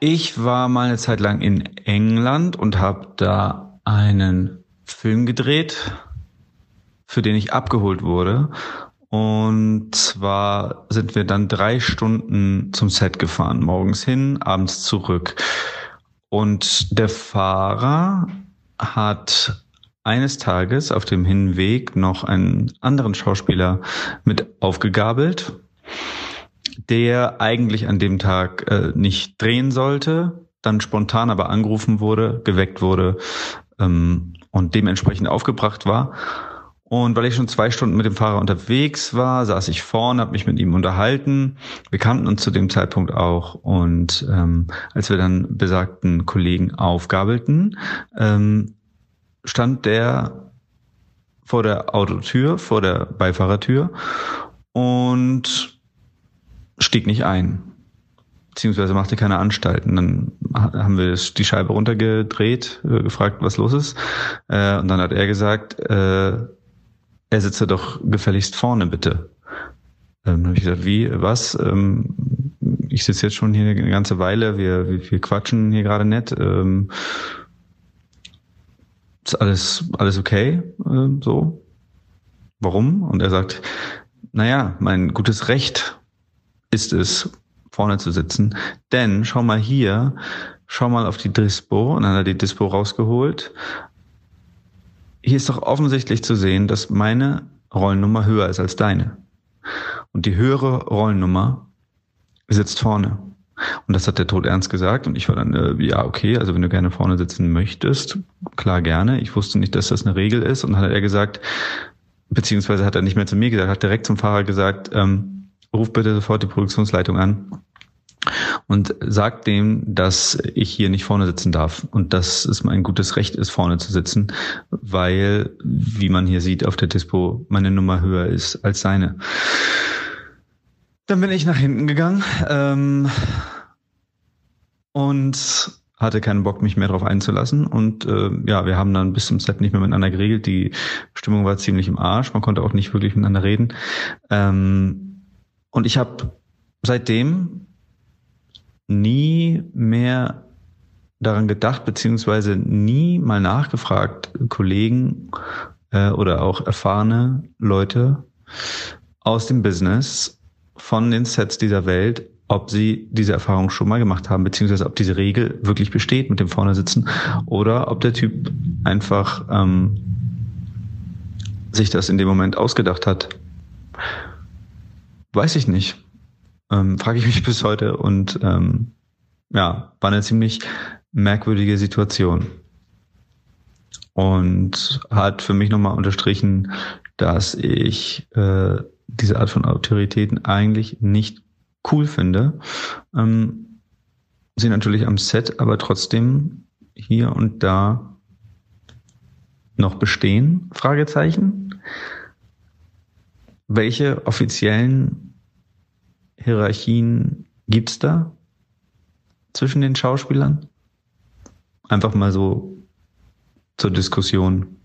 Ich war mal eine Zeit lang in England und habe da einen Film gedreht, für den ich abgeholt wurde. Und zwar sind wir dann drei Stunden zum Set gefahren, morgens hin, abends zurück. Und der Fahrer hat eines Tages auf dem Hinweg noch einen anderen Schauspieler mit aufgegabelt, der eigentlich an dem Tag äh, nicht drehen sollte, dann spontan aber angerufen wurde, geweckt wurde ähm, und dementsprechend aufgebracht war. Und weil ich schon zwei Stunden mit dem Fahrer unterwegs war, saß ich vorne, habe mich mit ihm unterhalten. Wir kannten uns zu dem Zeitpunkt auch. Und ähm, als wir dann besagten Kollegen aufgabelten, ähm, stand der vor der Autotür, vor der Beifahrertür und stieg nicht ein. Beziehungsweise machte keine Anstalten. Dann haben wir die Scheibe runtergedreht, äh, gefragt, was los ist. Äh, und dann hat er gesagt, äh, er sitze doch gefälligst vorne, bitte. Ähm, habe ich gesagt, wie, was? Ähm, ich sitze jetzt schon hier eine ganze Weile, wir, wir, quatschen hier gerade nett. Ähm, ist alles, alles okay? So. Warum? Und er sagt, naja, mein gutes Recht ist es, vorne zu sitzen. Denn schau mal hier, schau mal auf die Dispo. Und dann hat er die Dispo rausgeholt hier ist doch offensichtlich zu sehen, dass meine Rollennummer höher ist als deine. Und die höhere Rollennummer sitzt vorne. Und das hat der Tod ernst gesagt. Und ich war dann, äh, ja, okay, also wenn du gerne vorne sitzen möchtest, klar gerne. Ich wusste nicht, dass das eine Regel ist. Und dann hat er gesagt, beziehungsweise hat er nicht mehr zu mir gesagt, hat direkt zum Fahrer gesagt, ähm, ruf bitte sofort die Produktionsleitung an und sagt dem, dass ich hier nicht vorne sitzen darf und dass es mein gutes Recht ist, vorne zu sitzen, weil, wie man hier sieht auf der Dispo, meine Nummer höher ist als seine. Dann bin ich nach hinten gegangen ähm, und hatte keinen Bock, mich mehr darauf einzulassen. Und äh, ja, wir haben dann bis zum Set nicht mehr miteinander geregelt. Die Stimmung war ziemlich im Arsch. Man konnte auch nicht wirklich miteinander reden. Ähm, und ich habe seitdem nie mehr daran gedacht, beziehungsweise nie mal nachgefragt, Kollegen äh, oder auch erfahrene Leute aus dem Business von den Sets dieser Welt, ob sie diese Erfahrung schon mal gemacht haben, beziehungsweise ob diese Regel wirklich besteht mit dem vorne sitzen oder ob der Typ einfach ähm, sich das in dem Moment ausgedacht hat. Weiß ich nicht ähm, frage ich mich bis heute und ähm, ja, war eine ziemlich merkwürdige Situation. Und hat für mich nochmal unterstrichen, dass ich äh, diese Art von Autoritäten eigentlich nicht cool finde. Ähm, sie natürlich am Set, aber trotzdem hier und da noch bestehen? Fragezeichen. Welche offiziellen Hierarchien gibt's da zwischen den Schauspielern? Einfach mal so zur Diskussion.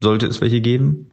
Sollte es welche geben?